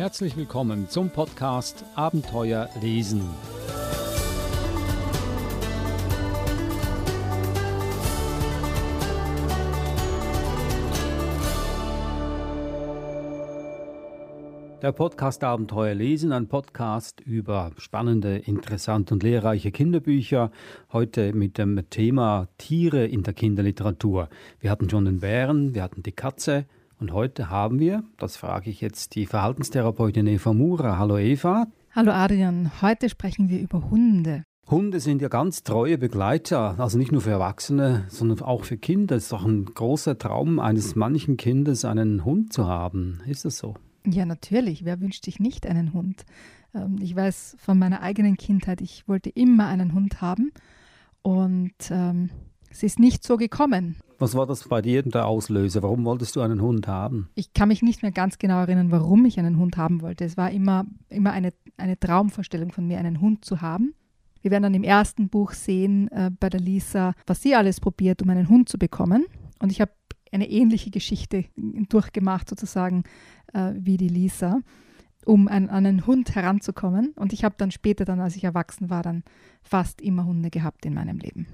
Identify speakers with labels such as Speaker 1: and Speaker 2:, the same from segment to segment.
Speaker 1: Herzlich willkommen zum Podcast Abenteuer lesen. Der Podcast Abenteuer lesen, ein Podcast über spannende, interessante und lehrreiche Kinderbücher. Heute mit dem Thema Tiere in der Kinderliteratur. Wir hatten schon den Bären, wir hatten die Katze, und heute haben wir, das frage ich jetzt die Verhaltenstherapeutin Eva Mura. Hallo Eva.
Speaker 2: Hallo Adrian, heute sprechen wir über Hunde.
Speaker 1: Hunde sind ja ganz treue Begleiter, also nicht nur für Erwachsene, sondern auch für Kinder. Es ist doch ein großer Traum eines manchen Kindes, einen Hund zu haben. Ist das so?
Speaker 2: Ja, natürlich. Wer wünscht sich nicht einen Hund? Ähm, ich weiß von meiner eigenen Kindheit, ich wollte immer einen Hund haben und ähm, es ist nicht so gekommen.
Speaker 1: Was war das bei dir der Auslöser? Warum wolltest du einen Hund haben?
Speaker 2: Ich kann mich nicht mehr ganz genau erinnern, warum ich einen Hund haben wollte. Es war immer, immer eine, eine Traumvorstellung von mir, einen Hund zu haben. Wir werden dann im ersten Buch sehen äh, bei der Lisa, was sie alles probiert, um einen Hund zu bekommen. Und ich habe eine ähnliche Geschichte durchgemacht, sozusagen, äh, wie die Lisa, um an, an einen Hund heranzukommen. Und ich habe dann später, dann, als ich erwachsen war, dann fast immer Hunde gehabt in meinem Leben.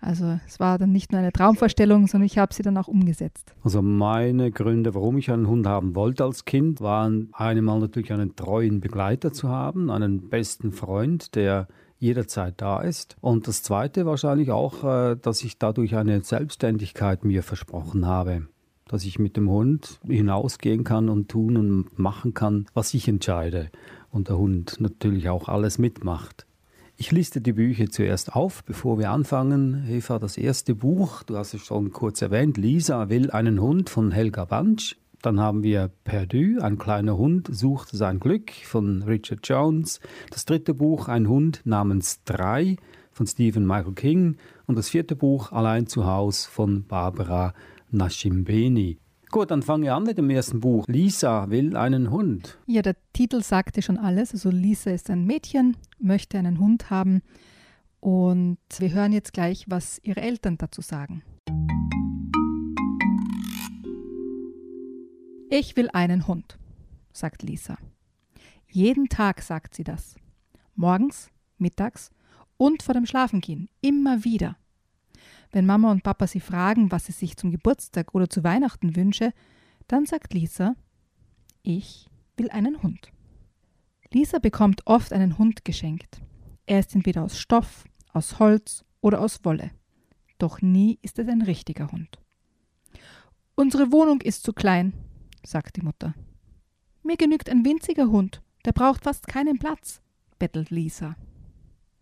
Speaker 2: Also es war dann nicht nur eine Traumvorstellung, sondern ich habe sie dann auch umgesetzt.
Speaker 1: Also meine Gründe, warum ich einen Hund haben wollte als Kind, waren einmal natürlich einen treuen Begleiter zu haben, einen besten Freund, der jederzeit da ist. Und das Zweite wahrscheinlich auch, äh, dass ich dadurch eine Selbstständigkeit mir versprochen habe dass ich mit dem Hund hinausgehen kann und tun und machen kann, was ich entscheide. Und der Hund natürlich auch alles mitmacht. Ich liste die Bücher zuerst auf, bevor wir anfangen. Eva, das erste Buch, du hast es schon kurz erwähnt, Lisa will einen Hund von Helga Bansch. Dann haben wir Perdu, ein kleiner Hund sucht sein Glück von Richard Jones. Das dritte Buch, ein Hund namens Drei von Stephen Michael King. Und das vierte Buch, Allein zu Haus von Barbara Nashimbeni. Gut, dann fange ich an mit dem ersten Buch. Lisa will einen Hund.
Speaker 2: Ja, der Titel sagte schon alles. Also Lisa ist ein Mädchen, möchte einen Hund haben. Und wir hören jetzt gleich, was ihre Eltern dazu sagen. Ich will einen Hund, sagt Lisa. Jeden Tag sagt sie das. Morgens, mittags und vor dem Schlafengehen. Immer wieder. Wenn Mama und Papa sie fragen, was sie sich zum Geburtstag oder zu Weihnachten wünsche, dann sagt Lisa, ich will einen Hund. Lisa bekommt oft einen Hund geschenkt. Er ist entweder aus Stoff, aus Holz oder aus Wolle. Doch nie ist es ein richtiger Hund. Unsere Wohnung ist zu klein, sagt die Mutter. Mir genügt ein winziger Hund, der braucht fast keinen Platz, bettelt Lisa.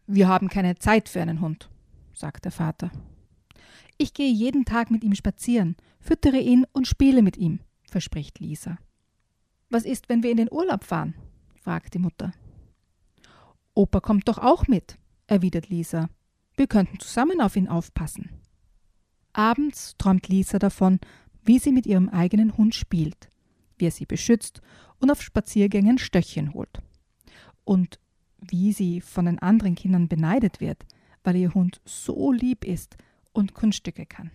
Speaker 2: Wir haben keine Zeit für einen Hund, sagt der Vater. Ich gehe jeden Tag mit ihm spazieren, füttere ihn und spiele mit ihm, verspricht Lisa. Was ist, wenn wir in den Urlaub fahren? fragt die Mutter. Opa kommt doch auch mit, erwidert Lisa. Wir könnten zusammen auf ihn aufpassen. Abends träumt Lisa davon, wie sie mit ihrem eigenen Hund spielt, wie er sie beschützt und auf Spaziergängen Stöckchen holt. Und wie sie von den anderen Kindern beneidet wird, weil ihr Hund so lieb ist und Kunststücke kann.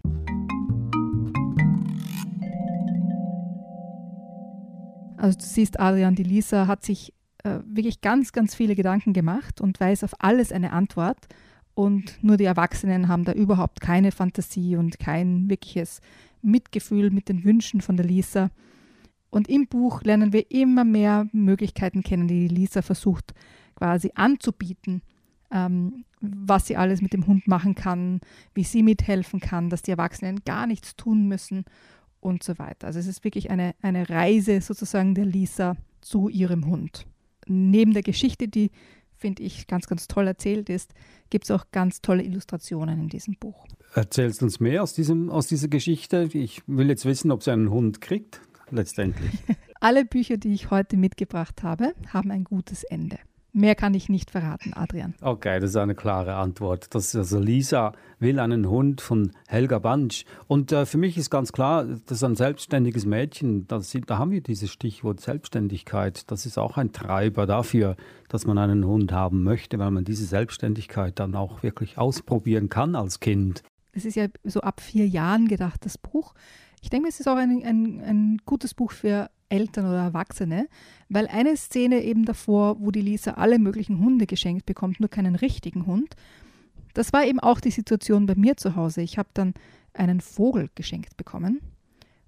Speaker 2: Also du siehst, Adrian, die Lisa hat sich äh, wirklich ganz, ganz viele Gedanken gemacht und weiß auf alles eine Antwort. Und nur die Erwachsenen haben da überhaupt keine Fantasie und kein wirkliches Mitgefühl mit den Wünschen von der Lisa. Und im Buch lernen wir immer mehr Möglichkeiten kennen, die, die Lisa versucht quasi anzubieten, ähm, was sie alles mit dem Hund machen kann, wie sie mithelfen kann, dass die Erwachsenen gar nichts tun müssen und so weiter. Also es ist wirklich eine, eine Reise sozusagen der Lisa zu ihrem Hund. Neben der Geschichte, die finde ich ganz, ganz toll erzählt ist, gibt es auch ganz tolle Illustrationen in diesem Buch.
Speaker 1: Erzählst du uns mehr aus, diesem, aus dieser Geschichte? Ich will jetzt wissen, ob sie einen Hund kriegt, letztendlich.
Speaker 2: Alle Bücher, die ich heute mitgebracht habe, haben ein gutes Ende. Mehr kann ich nicht verraten, Adrian.
Speaker 1: Okay, das ist eine klare Antwort. Das ist also Lisa will einen Hund von Helga Bansch. Und äh, für mich ist ganz klar, das ist ein selbstständiges Mädchen. Das, da haben wir dieses Stichwort Selbstständigkeit. Das ist auch ein Treiber dafür, dass man einen Hund haben möchte, weil man diese Selbstständigkeit dann auch wirklich ausprobieren kann als Kind.
Speaker 2: Es ist ja so ab vier Jahren gedacht, das Buch. Ich denke, es ist auch ein, ein, ein gutes Buch für Eltern oder Erwachsene, weil eine Szene eben davor, wo die Lisa alle möglichen Hunde geschenkt bekommt, nur keinen richtigen Hund, das war eben auch die Situation bei mir zu Hause. Ich habe dann einen Vogel geschenkt bekommen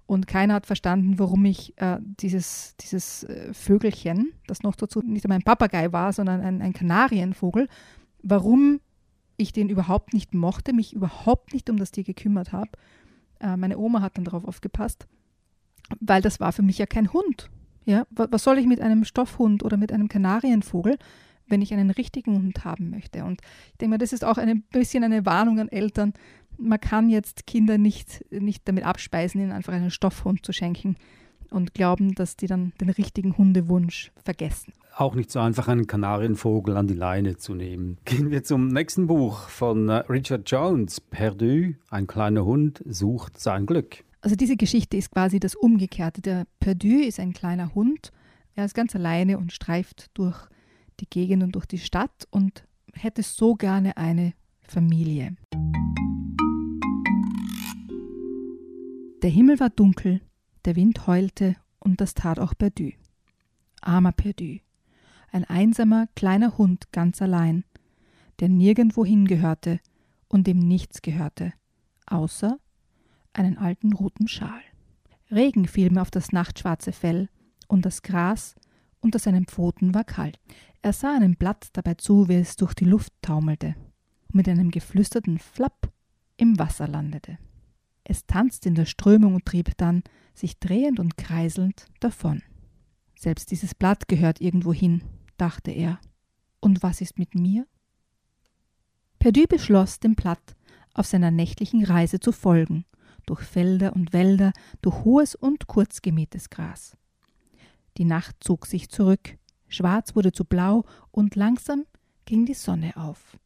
Speaker 2: und keiner hat verstanden, warum ich äh, dieses, dieses äh, Vögelchen, das noch dazu nicht einmal ein Papagei war, sondern ein, ein Kanarienvogel, warum ich den überhaupt nicht mochte, mich überhaupt nicht um das Tier gekümmert habe. Äh, meine Oma hat dann darauf aufgepasst, weil das war für mich ja kein Hund. Ja, was soll ich mit einem Stoffhund oder mit einem Kanarienvogel, wenn ich einen richtigen Hund haben möchte? Und ich denke mal, das ist auch ein bisschen eine Warnung an Eltern. Man kann jetzt Kinder nicht, nicht damit abspeisen, ihnen einfach einen Stoffhund zu schenken und glauben, dass die dann den richtigen Hundewunsch vergessen.
Speaker 1: Auch nicht so einfach einen Kanarienvogel an die Leine zu nehmen. Gehen wir zum nächsten Buch von äh, Richard Jones, Perdu, ein kleiner Hund sucht sein Glück.
Speaker 2: Also diese Geschichte ist quasi das Umgekehrte. Der Perdu ist ein kleiner Hund. Er ist ganz alleine und streift durch die Gegend und durch die Stadt und hätte so gerne eine Familie. Der Himmel war dunkel, der Wind heulte und das tat auch Perdu. Armer Perdu, ein einsamer kleiner Hund ganz allein, der nirgendwo hingehörte und dem nichts gehörte, außer einen alten roten Schal. Regen fiel mir auf das nachtschwarze Fell, und das Gras unter seinen Pfoten war kalt. Er sah einem Blatt dabei zu, wie es durch die Luft taumelte und mit einem geflüsterten Flapp im Wasser landete. Es tanzte in der Strömung und trieb dann, sich drehend und kreiselnd, davon. Selbst dieses Blatt gehört irgendwo hin, dachte er. Und was ist mit mir? Perdu beschloss, dem Blatt auf seiner nächtlichen Reise zu folgen, durch Felder und Wälder, durch hohes und kurz gemähtes Gras. Die Nacht zog sich zurück, schwarz wurde zu blau und langsam ging die Sonne auf.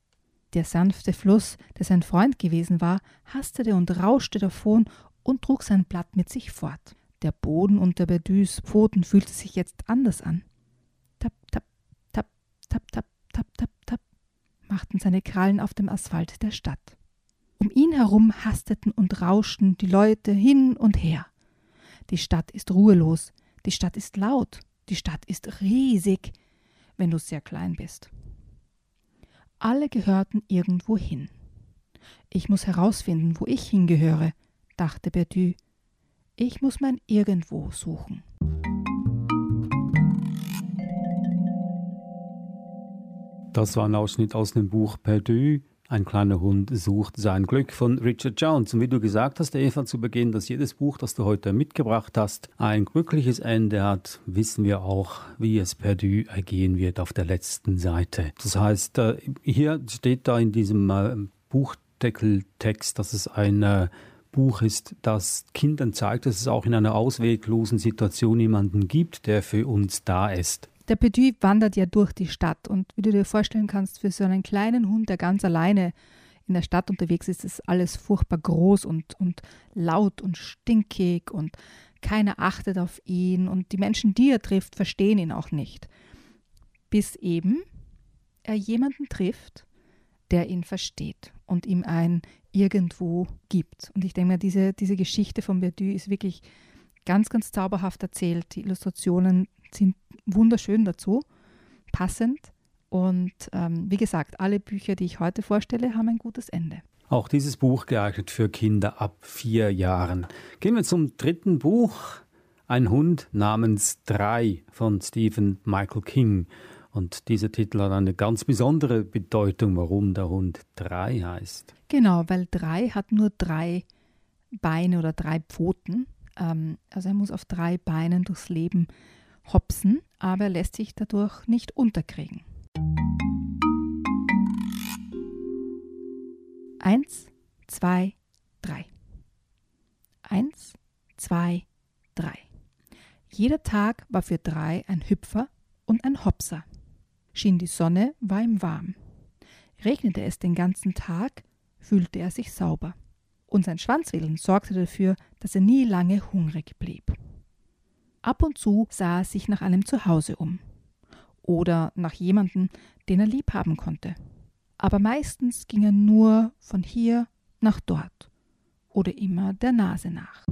Speaker 2: Der sanfte Fluss, der sein Freund gewesen war, hastete und rauschte davon und trug sein Blatt mit sich fort. Der Boden unter Berdus Pfoten fühlte sich jetzt anders an. Tap, tap, tap, tap, tap, tap, tap, tap, machten seine Krallen auf dem Asphalt der Stadt. Um ihn herum hasteten und rauschten die Leute hin und her. Die Stadt ist ruhelos, die Stadt ist laut, die Stadt ist riesig, wenn du sehr klein bist. Alle gehörten irgendwo hin. Ich muss herausfinden, wo ich hingehöre, dachte Berdu. Ich muss mein Irgendwo suchen.
Speaker 1: Das war ein Ausschnitt aus dem Buch Perdu, ein kleiner Hund sucht sein Glück von Richard Jones. Und wie du gesagt hast, Eva, zu Beginn, dass jedes Buch, das du heute mitgebracht hast, ein glückliches Ende hat, wissen wir auch, wie es Perdu ergehen wird auf der letzten Seite. Das heißt, äh, hier steht da in diesem äh, Buchdeckeltext, dass es ein äh, Buch ist, das Kindern zeigt, dass es auch in einer ausweglosen Situation jemanden gibt, der für uns da ist.
Speaker 2: Der Petit wandert ja durch die Stadt und wie du dir vorstellen kannst, für so einen kleinen Hund, der ganz alleine in der Stadt unterwegs ist, ist alles furchtbar groß und, und laut und stinkig und keiner achtet auf ihn und die Menschen, die er trifft, verstehen ihn auch nicht. Bis eben er jemanden trifft, der ihn versteht und ihm ein Irgendwo gibt. Und ich denke mir, diese, diese Geschichte von Berdu ist wirklich ganz, ganz zauberhaft erzählt. Die Illustrationen sind wunderschön dazu, passend. Und ähm, wie gesagt, alle Bücher, die ich heute vorstelle, haben ein gutes Ende.
Speaker 1: Auch dieses Buch geeignet für Kinder ab vier Jahren. Gehen wir zum dritten Buch. Ein Hund namens Drei von Stephen Michael King. Und dieser Titel hat eine ganz besondere Bedeutung, warum der Hund Drei heißt.
Speaker 2: Genau, weil Drei hat nur drei Beine oder drei Pfoten. Ähm, also er muss auf drei Beinen durchs Leben hopsen, aber er lässt sich dadurch nicht unterkriegen. Eins, zwei, drei. Eins, zwei, drei. Jeder Tag war für drei ein Hüpfer und ein Hopser. Schien die Sonne, war ihm warm. Regnete es den ganzen Tag, fühlte er sich sauber. Und sein Schwanzwedeln sorgte dafür, dass er nie lange hungrig blieb. Ab und zu sah er sich nach einem Zuhause um oder nach jemandem, den er lieb haben konnte. Aber meistens ging er nur von hier nach dort oder immer der Nase nach.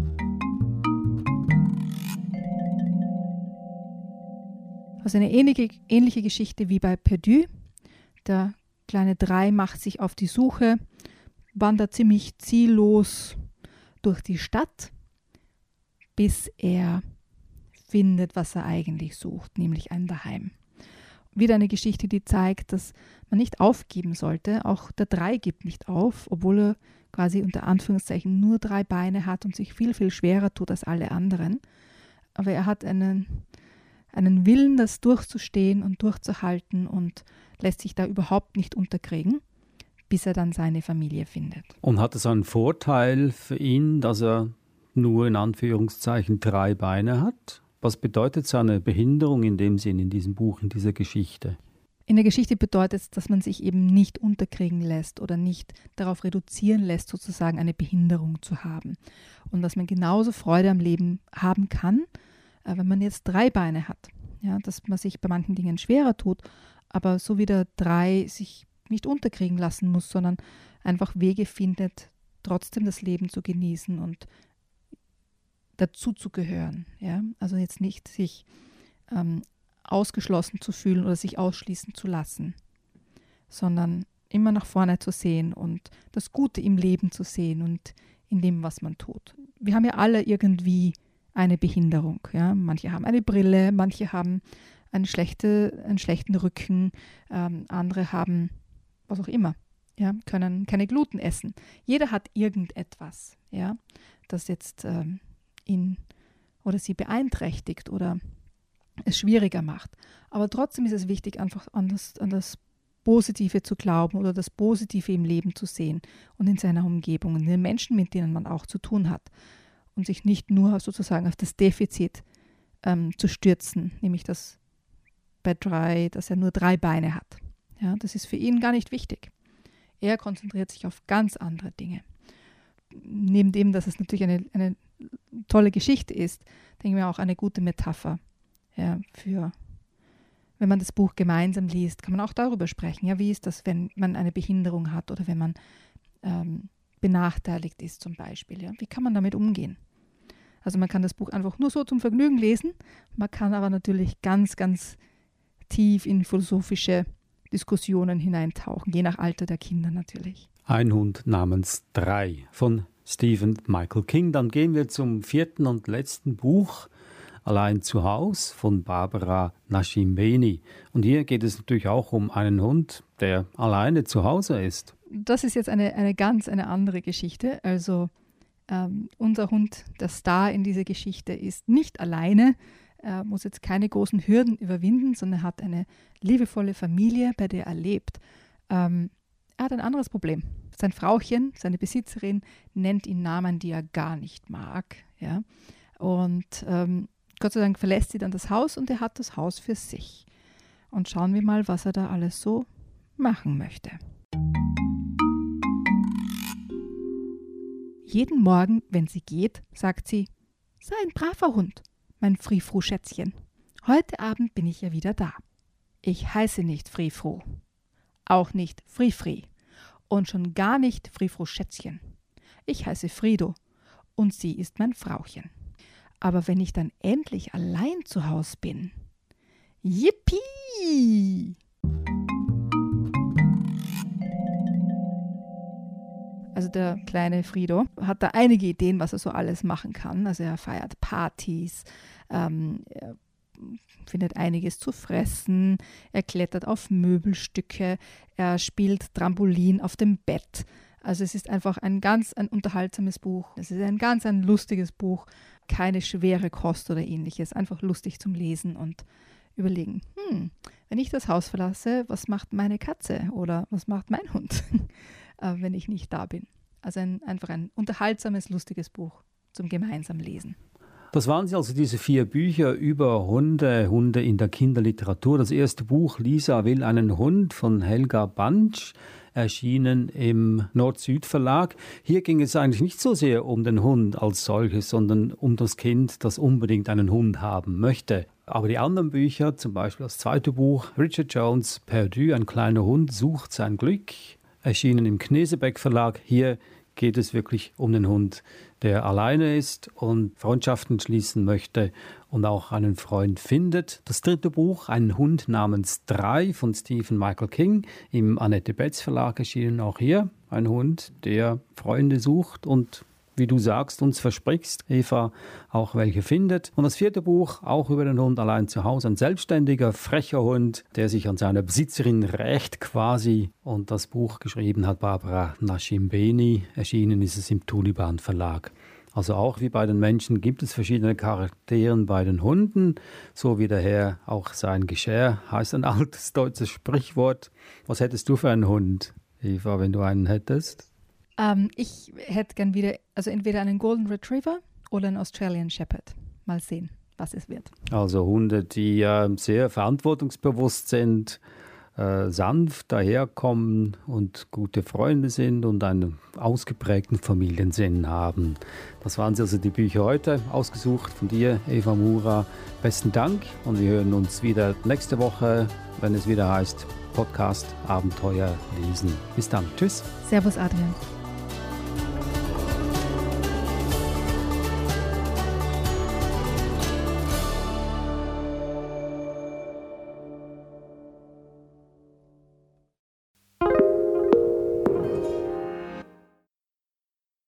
Speaker 2: Also eine ähnliche, ähnliche Geschichte wie bei Perdu. Der kleine Drei macht sich auf die Suche, wandert ziemlich ziellos durch die Stadt, bis er findet, was er eigentlich sucht, nämlich ein Daheim. Wieder eine Geschichte, die zeigt, dass man nicht aufgeben sollte. Auch der Drei gibt nicht auf, obwohl er quasi unter Anführungszeichen nur drei Beine hat und sich viel, viel schwerer tut als alle anderen. Aber er hat einen, einen Willen, das durchzustehen und durchzuhalten und lässt sich da überhaupt nicht unterkriegen, bis er dann seine Familie findet.
Speaker 1: Und hat es einen Vorteil für ihn, dass er nur in Anführungszeichen drei Beine hat? Was bedeutet seine Behinderung in dem Sinn in diesem Buch, in dieser Geschichte?
Speaker 2: In der Geschichte bedeutet es, dass man sich eben nicht unterkriegen lässt oder nicht darauf reduzieren lässt, sozusagen eine Behinderung zu haben. Und dass man genauso Freude am Leben haben kann, äh, wenn man jetzt drei Beine hat. Ja, dass man sich bei manchen Dingen schwerer tut, aber so wie der drei sich nicht unterkriegen lassen muss, sondern einfach Wege findet, trotzdem das Leben zu genießen und dazu zu gehören. Ja? Also jetzt nicht sich ähm, ausgeschlossen zu fühlen oder sich ausschließen zu lassen, sondern immer nach vorne zu sehen und das Gute im Leben zu sehen und in dem, was man tut. Wir haben ja alle irgendwie eine Behinderung. Ja? Manche haben eine Brille, manche haben eine schlechte, einen schlechten Rücken, ähm, andere haben was auch immer, ja? können keine Gluten essen. Jeder hat irgendetwas, ja? das jetzt ähm, ihn oder sie beeinträchtigt oder es schwieriger macht. Aber trotzdem ist es wichtig, einfach an das, an das Positive zu glauben oder das Positive im Leben zu sehen und in seiner Umgebung und den Menschen, mit denen man auch zu tun hat. Und sich nicht nur sozusagen auf das Defizit ähm, zu stürzen, nämlich das bei drei, dass er nur drei Beine hat. Ja, das ist für ihn gar nicht wichtig. Er konzentriert sich auf ganz andere Dinge. Neben dem, dass es natürlich eine, eine tolle Geschichte ist, denke ich mir auch eine gute Metapher ja, für, wenn man das Buch gemeinsam liest, kann man auch darüber sprechen. Ja, wie ist das, wenn man eine Behinderung hat oder wenn man ähm, benachteiligt ist zum Beispiel? Ja? Wie kann man damit umgehen? Also man kann das Buch einfach nur so zum Vergnügen lesen, man kann aber natürlich ganz, ganz tief in philosophische Diskussionen hineintauchen, je nach Alter der Kinder natürlich.
Speaker 1: Ein Hund namens Drei von Stephen Michael King. Dann gehen wir zum vierten und letzten Buch Allein zu Haus von Barbara Nashimbeni. Und hier geht es natürlich auch um einen Hund, der alleine zu Hause ist.
Speaker 2: Das ist jetzt eine, eine ganz eine andere Geschichte. Also ähm, unser Hund, der Star in dieser Geschichte, ist nicht alleine, er muss jetzt keine großen Hürden überwinden, sondern hat eine liebevolle Familie, bei der er lebt. Ähm, er hat ein anderes Problem. Sein Frauchen, seine Besitzerin, nennt ihn Namen, die er gar nicht mag. Ja? Und ähm, Gott sei Dank verlässt sie dann das Haus und er hat das Haus für sich. Und schauen wir mal, was er da alles so machen möchte. Jeden Morgen, wenn sie geht, sagt sie, sei ein braver Hund, mein Frifru-Schätzchen. Heute Abend bin ich ja wieder da. Ich heiße nicht Frifru, auch nicht Frifri und schon gar nicht Frifru-Schätzchen. Ich heiße Frido und sie ist mein Frauchen. Aber wenn ich dann endlich allein zu Hause bin, yippie! Also der kleine Frido hat da einige Ideen, was er so alles machen kann. Also er feiert Partys, ähm, findet einiges zu fressen, er klettert auf Möbelstücke, er spielt Trampolin auf dem Bett. Also es ist einfach ein ganz ein unterhaltsames Buch. Es ist ein ganz ein lustiges Buch, keine schwere Kost oder ähnliches, einfach lustig zum Lesen und überlegen, hm, wenn ich das Haus verlasse, was macht meine Katze oder was macht mein Hund, äh, wenn ich nicht da bin. Also ein, einfach ein unterhaltsames, lustiges Buch zum gemeinsamen Lesen.
Speaker 1: Das waren sie also diese vier Bücher über Hunde, Hunde in der Kinderliteratur. Das erste Buch Lisa will einen Hund von Helga Bansch erschienen im Nord-Süd-Verlag. Hier ging es eigentlich nicht so sehr um den Hund als solches, sondern um das Kind, das unbedingt einen Hund haben möchte. Aber die anderen Bücher, zum Beispiel das zweite Buch, Richard Jones, Perdu, ein kleiner Hund sucht sein Glück, erschienen im Knesebeck Verlag. Hier geht es wirklich um den Hund, der alleine ist und Freundschaften schließen möchte und auch einen Freund findet. Das dritte Buch, Ein Hund namens Drei von Stephen Michael King, im Annette Betz Verlag erschienen auch hier. Ein Hund, der Freunde sucht und wie du sagst, uns versprichst, Eva, auch welche findet. Und das vierte Buch, auch über den Hund allein zu Hause, ein selbstständiger, frecher Hund, der sich an seiner Besitzerin rächt quasi. Und das Buch geschrieben hat Barbara Nashimbeni, erschienen ist es im Tuliban Verlag. Also auch wie bei den Menschen gibt es verschiedene Charakteren bei den Hunden, so wie der Herr auch sein Geschirr heißt ein altes deutsches Sprichwort. Was hättest du für einen Hund, Eva, wenn du einen hättest?
Speaker 2: Ähm, ich hätte gern wieder, also entweder einen Golden Retriever oder einen Australian Shepherd. Mal sehen, was es wird.
Speaker 1: Also Hunde, die äh, sehr verantwortungsbewusst sind, äh, sanft daherkommen und gute Freunde sind und einen ausgeprägten Familiensinn haben. Das waren also die Bücher heute, ausgesucht von dir, Eva Mura. Besten Dank und wir hören uns wieder nächste Woche, wenn es wieder heißt Podcast Abenteuer lesen. Bis dann. Tschüss.
Speaker 2: Servus, Adrian.